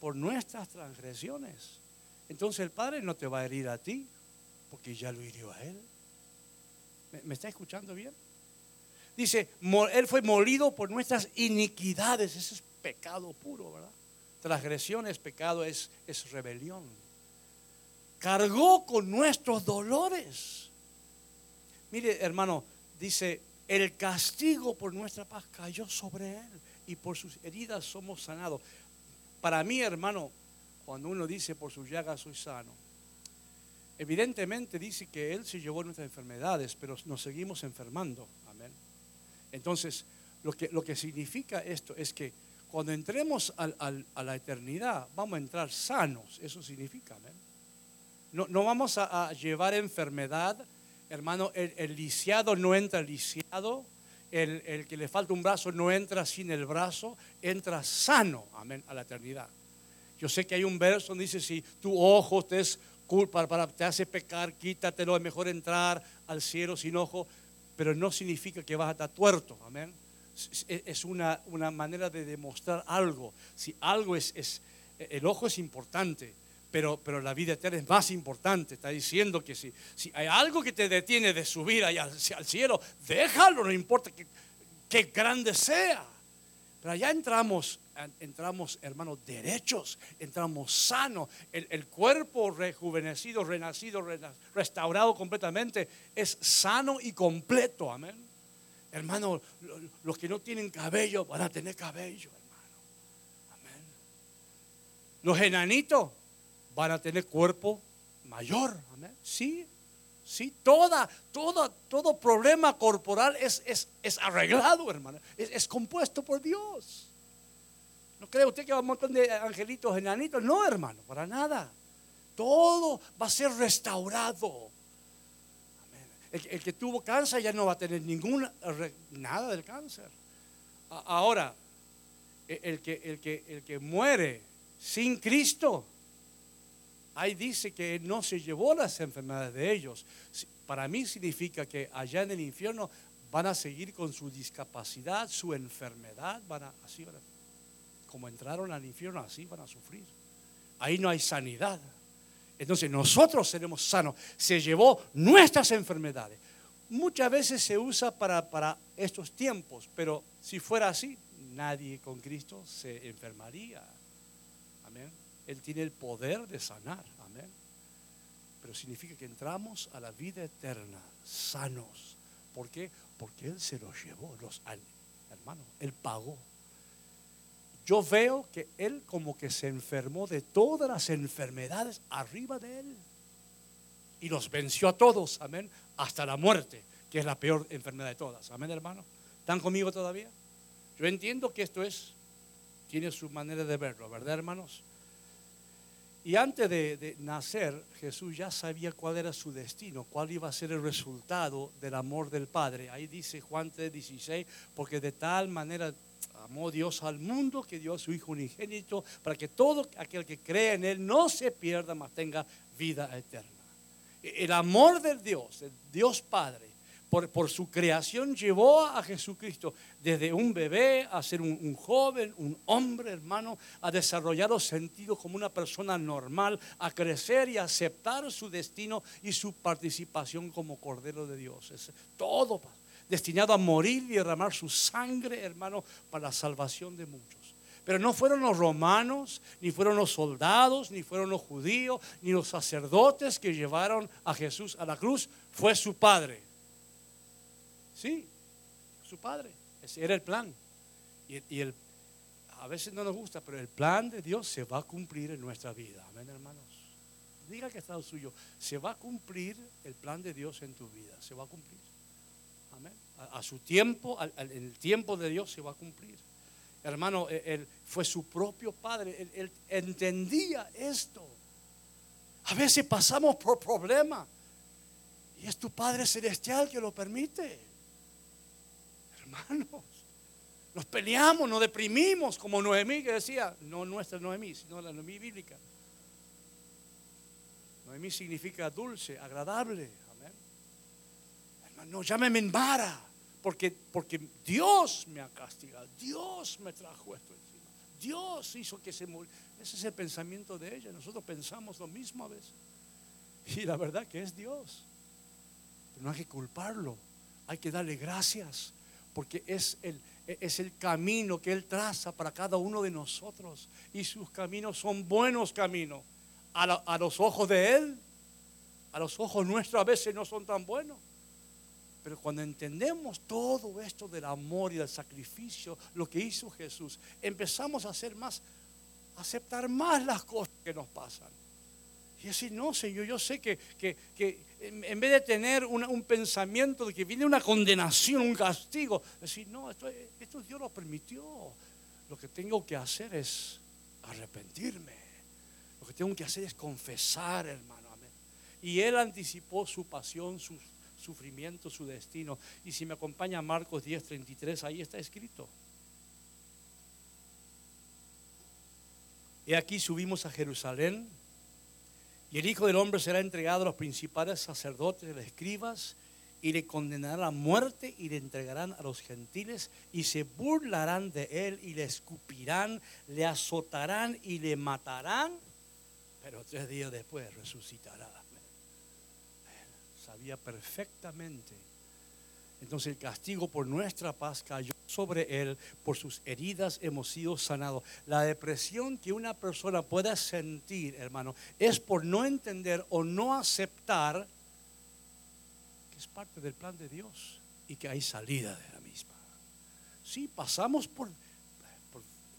por nuestras transgresiones. Entonces el Padre no te va a herir a ti, porque ya lo hirió a Él. me está escuchando bien? Dice, Él fue molido por nuestras iniquidades. Ese es pecado puro, ¿verdad? Transgresión es pecado, es, es rebelión. Cargó con nuestros dolores. Mire, hermano, dice, el castigo por nuestra paz cayó sobre Él y por sus heridas somos sanados. Para mí, hermano, cuando uno dice por sus llagas soy sano, evidentemente dice que Él se llevó nuestras enfermedades, pero nos seguimos enfermando. Entonces, lo que, lo que significa esto es que cuando entremos a la eternidad, vamos a entrar sanos. Eso significa, No, no vamos a, llevar enfermedad. Hermano, el, lisiado no entra lisiado. El, el, que le falta un brazo no entra sin el brazo. Entra sano, amén, a la eternidad. Yo sé que hay un verso donde dice, si tu ojo te es culpa, para, te hace pecar, quítatelo, es mejor entrar al cielo sin ojo pero no significa que vas a estar tuerto, amén. Es una, una manera de demostrar algo. Si algo es, es, el ojo es importante, pero, pero la vida eterna es más importante. Está diciendo que si, si hay algo que te detiene de subir allá al cielo, déjalo, no importa que, que grande sea. Pero allá entramos entramos, hermanos, derechos, entramos sanos. El, cuerpo rejuvenecido, renacido, restaurado completamente, es sano y completo. Amén. Hermano, los que no tienen cabello van a tener cabello, hermano. Amén. Los enanitos van a tener cuerpo mayor. Amén. Sí, sí, toda, toda, todo problema corporal es, es, es arreglado, hermano. es compuesto por Dios. ¿No cree usted que va a un montón de angelitos enanitos? No, hermano, para nada. Todo va a ser restaurado. El, que tuvo cáncer ya no va a tener ninguna, nada del cáncer. Ahora, e, el que, el, que, el que muere sin Cristo, ahí dice que no se llevó las enfermedades de ellos. Para mí significa que allá en el infierno van a seguir con su discapacidad, su enfermedad, van a, así van a como entraron al infierno, así van a sufrir. Ahí no hay sanidad. Entonces nosotros seremos sanos. Se llevó nuestras enfermedades. muchas veces se usa para, para estos tiempos, pero si fuera así, nadie con Cristo se enfermaría. Amén. Él tiene el poder de sanar. Amén. Pero significa que entramos a la vida eterna sanos. ¿Por qué? Porque Él se los llevó, los años. Hermano, Él pagó. Yo veo que Él como que se enfermó de todas las enfermedades arriba de Él. Y los venció a todos, amén, hasta la muerte, que es la peor enfermedad de todas. Amén, hermano. ¿Están conmigo todavía? Yo entiendo que esto es, tiene su manera de verlo, ¿verdad, hermanos? Y antes de, nacer, Jesús ya sabía cuál era su destino, cuál iba a ser el resultado del amor del Padre. Ahí dice Juan 3:16, porque de tal manera amó Dios al mundo que dio a su Hijo unigénito para que todo aquel que cree en Él no se pierda, mas tenga vida eterna. El amor del Dios, el Dios Padre, por, su creación llevó a Jesucristo desde un bebé a ser un, joven, un hombre, hermano, a desarrollar los sentidos como una persona normal, a crecer y aceptar su destino y su participación como Cordero de Dios. Es todo destinado a morir y derramar su sangre, hermano, para la salvación de muchos. Pero no fueron los romanos, ni fueron los soldados, ni fueron los judíos, ni los sacerdotes que llevaron a Jesús a la cruz, fue su Padre. Sí, su padre. Ese era el plan. Y, el, a veces no nos gusta, pero el plan de Dios se va a cumplir en nuestra vida. Amén, hermanos. Diga que está suyo. Se va a cumplir el plan de Dios en tu vida. Se va a cumplir. Amén. A, su tiempo, en el tiempo de Dios se va a cumplir. Hermano, e, él, fue su propio padre. él entendía esto. A veces pasamos por problemas. Y es tu Padre Celestial que lo permite hermanos. Nos peleamos, nos deprimimos, como Noemí que decía, no nuestra Noemí, sino la Noemí bíblica. Noemí significa dulce, agradable. Hermano, llámeme Mara, porque, porque Dios me ha castigado, Dios me trajo esto encima, Dios hizo que se muriera. Ese es el pensamiento de ella. Nosotros pensamos lo mismo a veces. Y la verdad que es Dios. Pero no hay que culparlo, hay que darle gracias porque es el, es el camino que Él traza para cada uno de nosotros. Y sus caminos son buenos caminos. A, a, los ojos de Él, a los ojos nuestros a veces no son tan buenos. Pero cuando entendemos todo esto del amor y del sacrificio, lo que hizo Jesús, empezamos a hacer más, aceptar más las cosas que nos pasan. Y decir, no, Señor, yo sé que, en vez de tener un pensamiento de que viene una condenación, un castigo, decir, no, esto, esto Dios lo permitió. Lo que tengo que hacer es arrepentirme. Lo que tengo que hacer es confesar, hermano. Amén. Y Él anticipó su pasión, su sufrimiento, su destino. Y si me acompaña Marcos 10:33, ahí está escrito. Y aquí subimos a Jerusalén y el Hijo del Hombre será entregado a los principales sacerdotes y los escribas y le condenarán a muerte y le entregarán a los gentiles y se burlarán de él y le escupirán, le azotarán y le matarán, pero tres días después resucitará. Sabía perfectamente entonces el castigo por nuestra paz cayó sobre él, por sus heridas hemos sido sanados. La depresión que una persona pueda sentir, hermano, es por no entender o no aceptar que es parte del plan de Dios y que hay salida de la misma. Sí, pasamos por,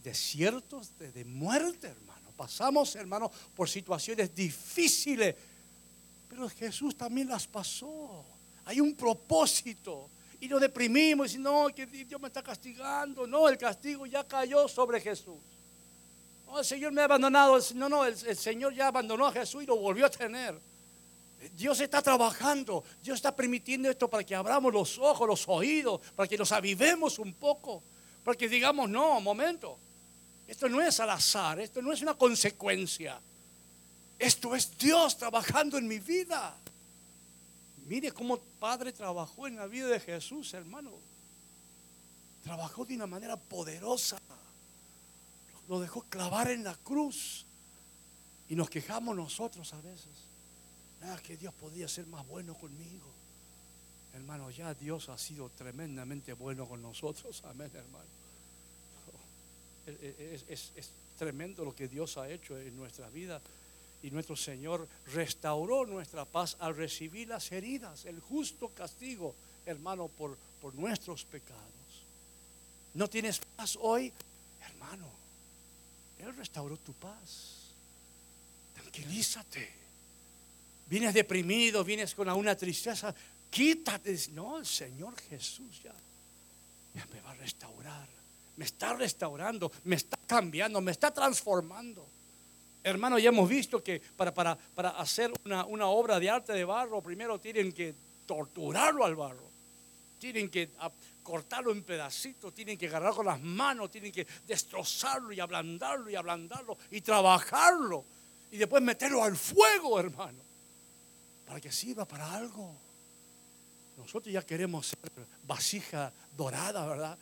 desiertos de, de muerte, hermano. Pasamos, hermano, por situaciones difíciles, pero Jesús también las pasó. Hay un propósito. Y nos deprimimos y no, que Dios me está castigando. No, el castigo ya cayó sobre Jesús. No, el Señor me ha abandonado. No, no, el, Señor ya abandonó a Jesús y lo volvió a tener. Dios está trabajando. Dios está permitiendo esto para que abramos los ojos, los oídos, para que nos avivemos un poco. Para que digamos, no, momento. Esto no es al azar, esto no es una consecuencia. Esto es Dios trabajando en mi vida. Mire cómo Padre trabajó en la vida de Jesús, hermano. Trabajó de una manera poderosa. Lo dejó clavar en la cruz. Y nos quejamos nosotros a veces. Nada, que Dios podía ser más bueno conmigo. Hermano, ya Dios ha sido tremendamente bueno con nosotros. Amén, hermano. Es, es- es tremendo lo que Dios ha hecho en nuestra vida. Y nuestro Señor restauró nuestra paz al recibir las heridas, el justo castigo, hermano, por, por nuestros pecados. ¿No tienes paz hoy? Hermano, Él restauró tu paz. Tranquilízate. Vienes deprimido, vienes con una tristeza. Quítate. No, el Señor Jesús ya, ya me va a restaurar. Me está restaurando, me está cambiando, me está transformando. Hermano, ya hemos visto que para, para, para hacer una, una obra de arte de barro, primero tienen que torturarlo al barro. Tienen que cortarlo en pedacitos, tienen que agarrarlo con las manos, tienen que destrozarlo y ablandarlo y ablandarlo y trabajarlo. Y después meterlo al fuego, hermano, para que sirva para algo. Nosotros ya queremos ser vasija dorada, ¿verdad?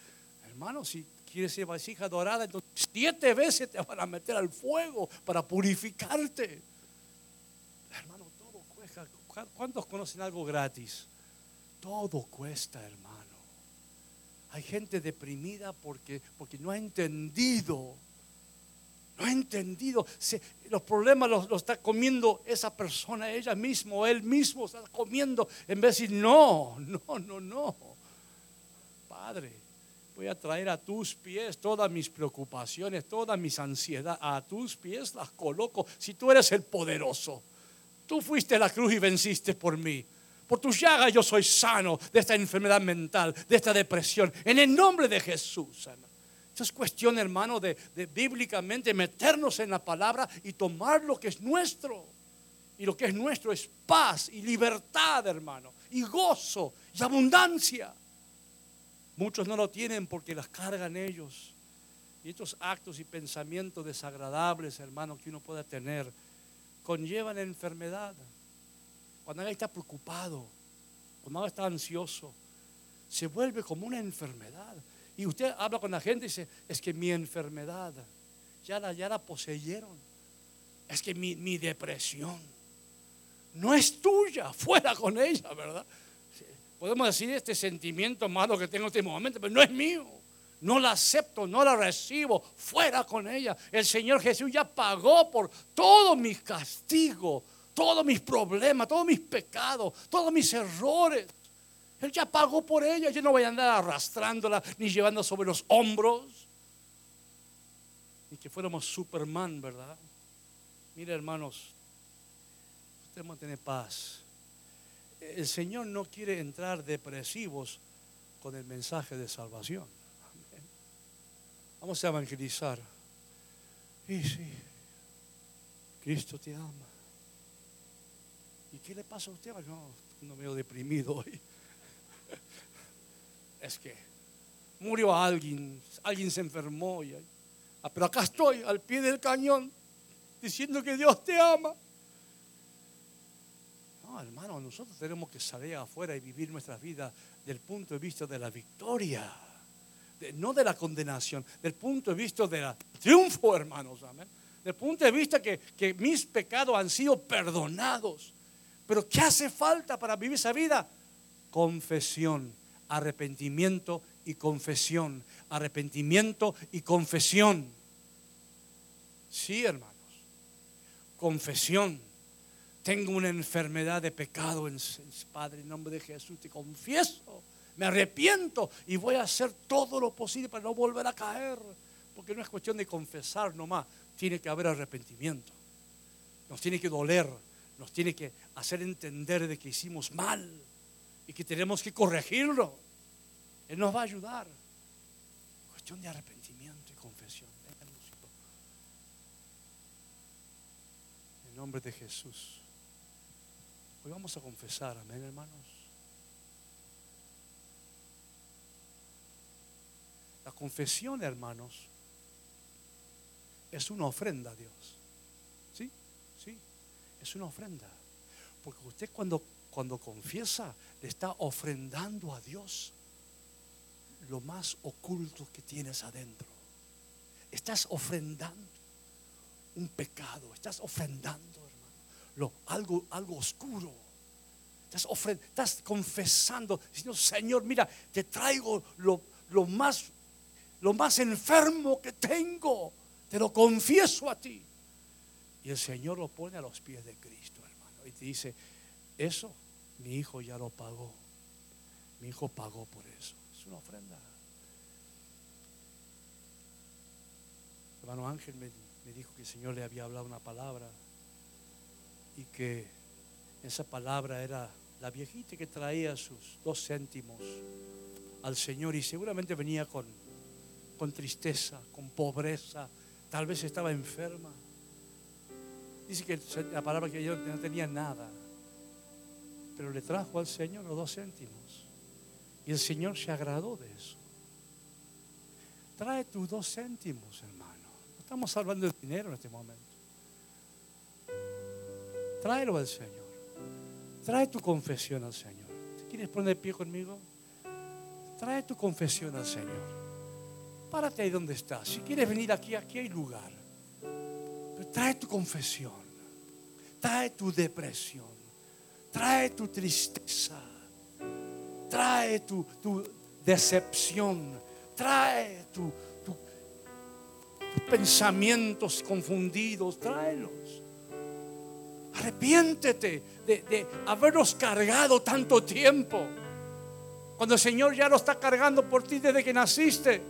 Hermano, si quieres ser vasija dorada, entonces siete veces te van a meter al fuego para purificarte. Hermano, todo cuesta. ¿Cuántos conocen algo gratis? Todo cuesta, hermano. Hay gente deprimida porque, porque no ha entendido. No ha entendido. Los problemas los, está comiendo esa persona, ella misma él mismo está comiendo. En vez de decir, no, no, no, no. Padre, voy a traer a tus pies todas mis preocupaciones, todas mis ansiedades. A tus pies las coloco. Si tú eres el poderoso, tú fuiste a la cruz y venciste por mí. Por tus llagas yo soy sano de esta enfermedad mental, de esta depresión. En el nombre de Jesús. hermano. Esto es cuestión, hermano, de, de bíblicamente meternos en la palabra y tomar lo que es nuestro. Y lo que es nuestro es paz y libertad, hermano, y gozo y abundancia. Muchos no lo tienen porque las cargan ellos. Y estos actos y pensamientos desagradables, hermano, que uno pueda tener, conllevan enfermedad. Cuando alguien está preocupado, cuando alguien está ansioso, se vuelve como una enfermedad. Y usted habla con la gente y dice, es que mi enfermedad, ya la, ya la poseyeron. Es que mi, mi depresión no es tuya, fuera con ella, ¿verdad? Podemos decir este sentimiento malo que tengo en este momento, pero no es mío. No la acepto, no la recibo, fuera con ella. El Señor Jesús ya pagó por todos mis castigos, todos mis problemas, todos mis pecados, todos mis errores. Él ya pagó por ella, yo no voy a andar arrastrándola ni llevando sobre los hombros. Ni que fuéramos Superman, ¿verdad? Mire, hermanos, usted tener paz. El Señor no quiere entrar depresivos con el mensaje de salvación. Vamos a evangelizar. Y sí, Cristo te ama. ¿Y qué le pasa a usted? No, no medio deprimido hoy. Es que murió alguien, alguien se enfermó. Ah, pero acá estoy, al pie del cañón, diciendo que Dios te ama. No, hermano, nosotros tenemos que salir afuera y vivir nuestra vida del punto de vista de la victoria, no de la condenación, del punto de vista del triunfo, hermanos, amén. Del punto de vista que, que mis pecados han sido perdonados. Pero ¿qué hace falta para vivir esa vida? Confesión, arrepentimiento y confesión, arrepentimiento y confesión. Sí, hermanos, confesión tengo una enfermedad de pecado en Padre, en nombre de Jesús, te confieso, me arrepiento y voy a hacer todo lo posible para no volver a caer, porque no es cuestión de confesar nomás, tiene que haber arrepentimiento, nos tiene que doler, nos tiene que hacer entender de que hicimos mal y que tenemos que corregirlo. Él nos va a ayudar. Cuestión de arrepentimiento y confesión. En nombre de Jesús. Hoy vamos a confesar, amén, hermanos. La confesión, hermanos, es una ofrenda a Dios. ¿Sí? Sí, es una ofrenda. Porque usted cuando, cuando confiesa, le está ofrendando a Dios lo más oculto que tienes adentro. Estás ofrendando un pecado, estás ofrendando, lo, algo, algo oscuro Estás, estás confesando, diciendo, Señor, mira, te traigo lo, lo más, lo más enfermo que tengo. Te lo confieso a ti. Y el Señor lo pone a los pies de Cristo, hermano. Y te dice, eso mi hijo ya lo pagó. Mi hijo pagó por eso. Es una ofrenda. Hermano Ángel me, me dijo que el Señor le había hablado una palabra y que esa palabra era la viejita que traía sus dos céntimos al Señor y seguramente venía con, con tristeza, con pobreza, tal vez estaba enferma. Dice que la palabra que yo no tenía nada, pero le trajo al Señor los dos céntimos y el Señor se agradó de eso. Trae tus dos céntimos, hermano. No estamos hablando de dinero en este momento. Tráelo al Señor. Trae tu confesión al Señor. ¿Te ¿Quieres poner pie conmigo? Trae tu confesión al Señor. Párate ahí donde estás. Si quieres venir aquí, aquí hay lugar. Pero trae tu confesión. Trae tu depresión. Trae tu tristeza. Trae tu, tu decepción. Trae tu, tu- tus pensamientos confundidos. Tráelos. Arrepiéntete de, de haberlos cargado tanto tiempo. Cuando el Señor ya lo está cargando por ti desde que naciste.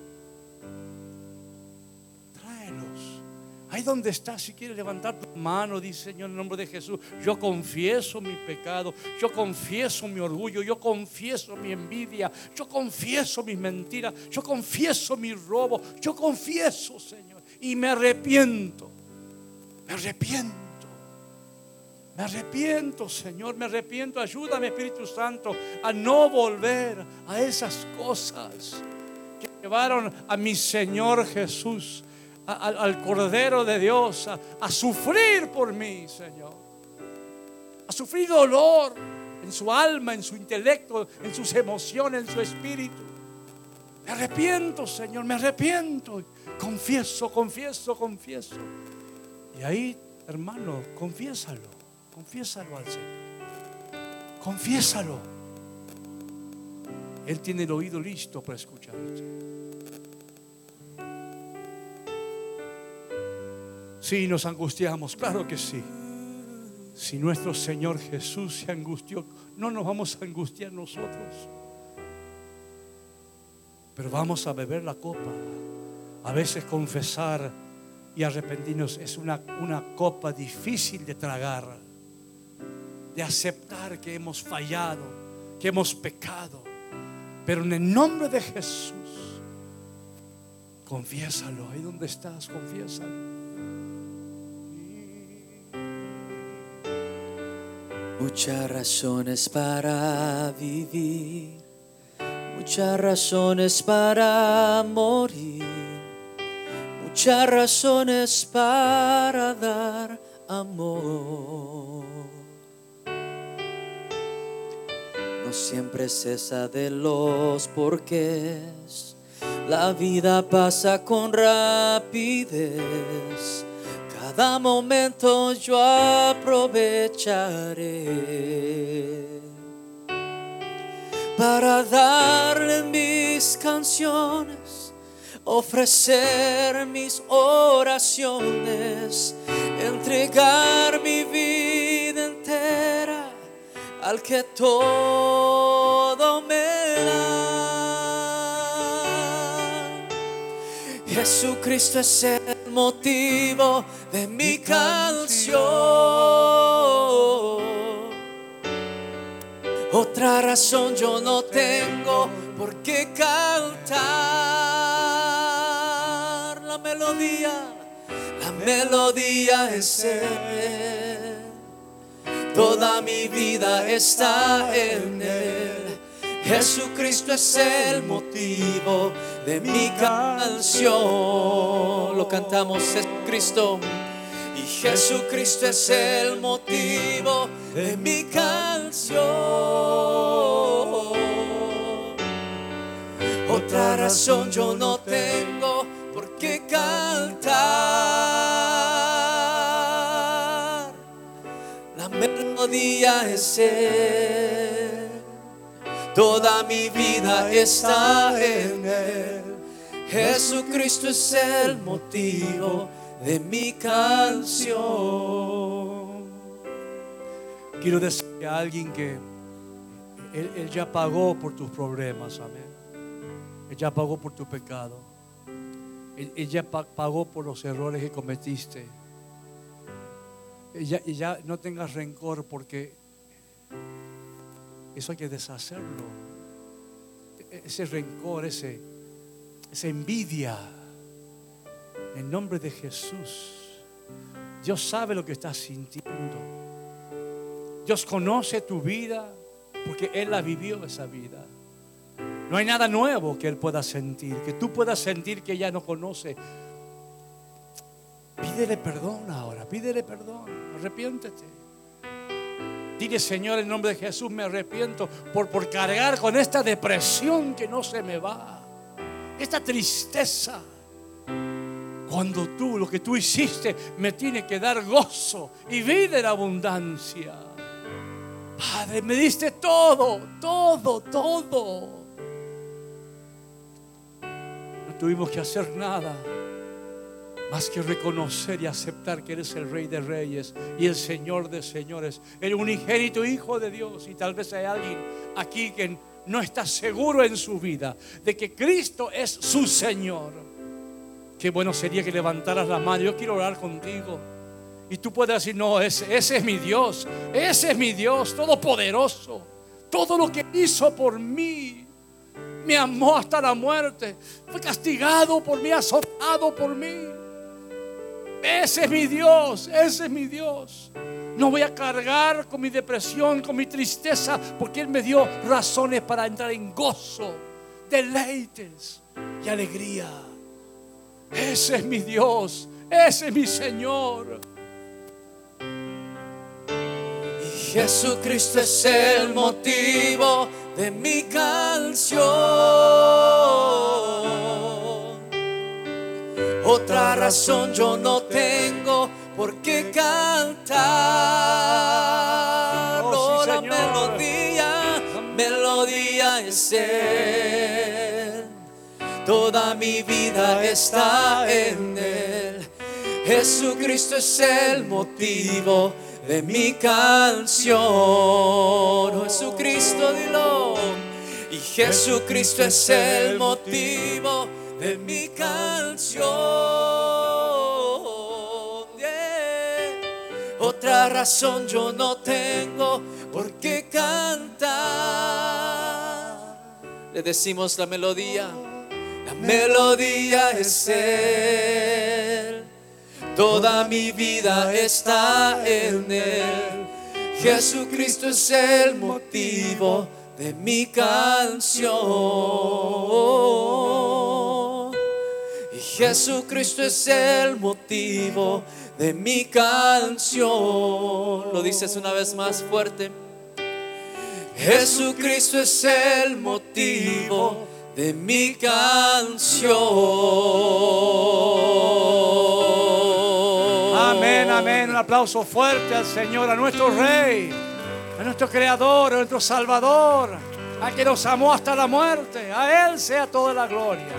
Tráelos. Ahí donde estás, si quieres levantar tu mano, dice Señor en nombre de Jesús, yo confieso mi pecado, yo confieso mi orgullo, yo confieso mi envidia, yo confieso mis mentiras, yo confieso mi robo, yo confieso, Señor, y me arrepiento, me arrepiento. Me arrepiento, Señor, me arrepiento. Ayúdame, Espíritu Santo, a no volver a esas cosas que llevaron a mi Señor Jesús, al- Cordero de Dios, a sufrir por mí, Señor. A sufrir dolor en su alma, en su intelecto, en sus emociones, en su espíritu. Me arrepiento, Señor, me arrepiento. Confieso, confieso, confieso. Y ahí, hermano, confiésalo. Confiésalo al Señor. Confiésalo. Él tiene el oído listo para escucharte. Sí, nos angustiamos, claro que sí. Si nuestro Señor Jesús se angustió, no nos vamos a angustiar nosotros. Pero vamos a beber la copa. A veces confesar y arrepentirnos es una, una copa difícil de tragar, de aceptar que hemos fallado, que hemos pecado. Pero en el nombre de Jesús, confiésalo. Ahí donde estás, confiésalo. Muchas razones para vivir, muchas razones para morir, muchas razones para dar amor. Siempre cesa de los porqués, la vida pasa con rapidez. Cada momento yo aprovecharé para darle mis canciones, ofrecer mis oraciones, entregar mi vida al que todo me da. Jesucristo es el motivo de mi canción. Otra razón yo no tengo por qué cantar. La melodía, la melodía es Él. Toda mi vida está en Él. Jesucristo es el motivo de mi canción. Lo cantamos, Jesucristo. Y Jesucristo es el motivo de mi canción. Otra razón yo no tengo por qué cantar. Es Él. Toda mi vida está en Él. Jesucristo es el motivo de mi canción. Quiero decirle a alguien que él, ya pagó por tus problemas, amén. Él ya pagó por tu pecado. Él, ya pa- pagó por los errores que cometiste. Ya, ya no tengas rencor porque eso hay que deshacerlo. E- Ese rencor, ese, esa envidia. En nombre de Jesús. Dios sabe lo que estás sintiendo. Dios conoce tu vida porque Él la vivió esa vida. No hay nada nuevo que Él pueda sentir, que tú puedas sentir que ella no conoce. Pídele perdón ahora, pídele perdón, arrepiéntete. Dile, Señor, en nombre de Jesús, me arrepiento por, por cargar con esta depresión que no se me va, esta tristeza. Cuando tú, lo que tú hiciste, me tiene que dar gozo y vida en abundancia. Padre, me diste todo, todo, todo. No tuvimos que hacer nada más que reconocer y aceptar que eres el Rey de Reyes y el Señor de Señores, el unigénito Hijo de Dios. Y tal vez hay alguien aquí que no está seguro en su vida de que Cristo es su Señor. Qué bueno sería que levantaras la mano. Yo quiero orar contigo. Y tú puedes decir, no, ese, ese es mi Dios. Ese es mi Dios todopoderoso. Todo lo que hizo por mí. Me amó hasta la muerte. Fue castigado por mí, azotado por mí. Ese es mi Dios. Ese es mi Dios. No voy a cargar con mi depresión, con mi tristeza, porque Él me dio razones para entrar en gozo, deleites y alegría. Ese es mi Dios, ese es mi Señor. Y Jesucristo es el motivo de mi canción. Otra razón yo no tengo por qué cantar. Oh, sí, melodía, melodía es Él. Toda mi vida está en Él. Jesucristo es el motivo de mi canción. Oh, Jesucristo, dilo. Y Jesucristo es el motivo de mi canción. Otra razón yo no tengo por qué cantar. Le decimos la melodía. La melodía es Él. Toda mi vida está en Él. Jesucristo es el motivo de mi canción. Jesucristo es el motivo de mi canción. Lo dices una vez más fuerte. Jesucristo es el motivo de mi canción. Amén, amén. Un aplauso fuerte al Señor, a nuestro Rey, a nuestro Creador, a nuestro Salvador, a que nos amó hasta la muerte. A Él sea toda la gloria.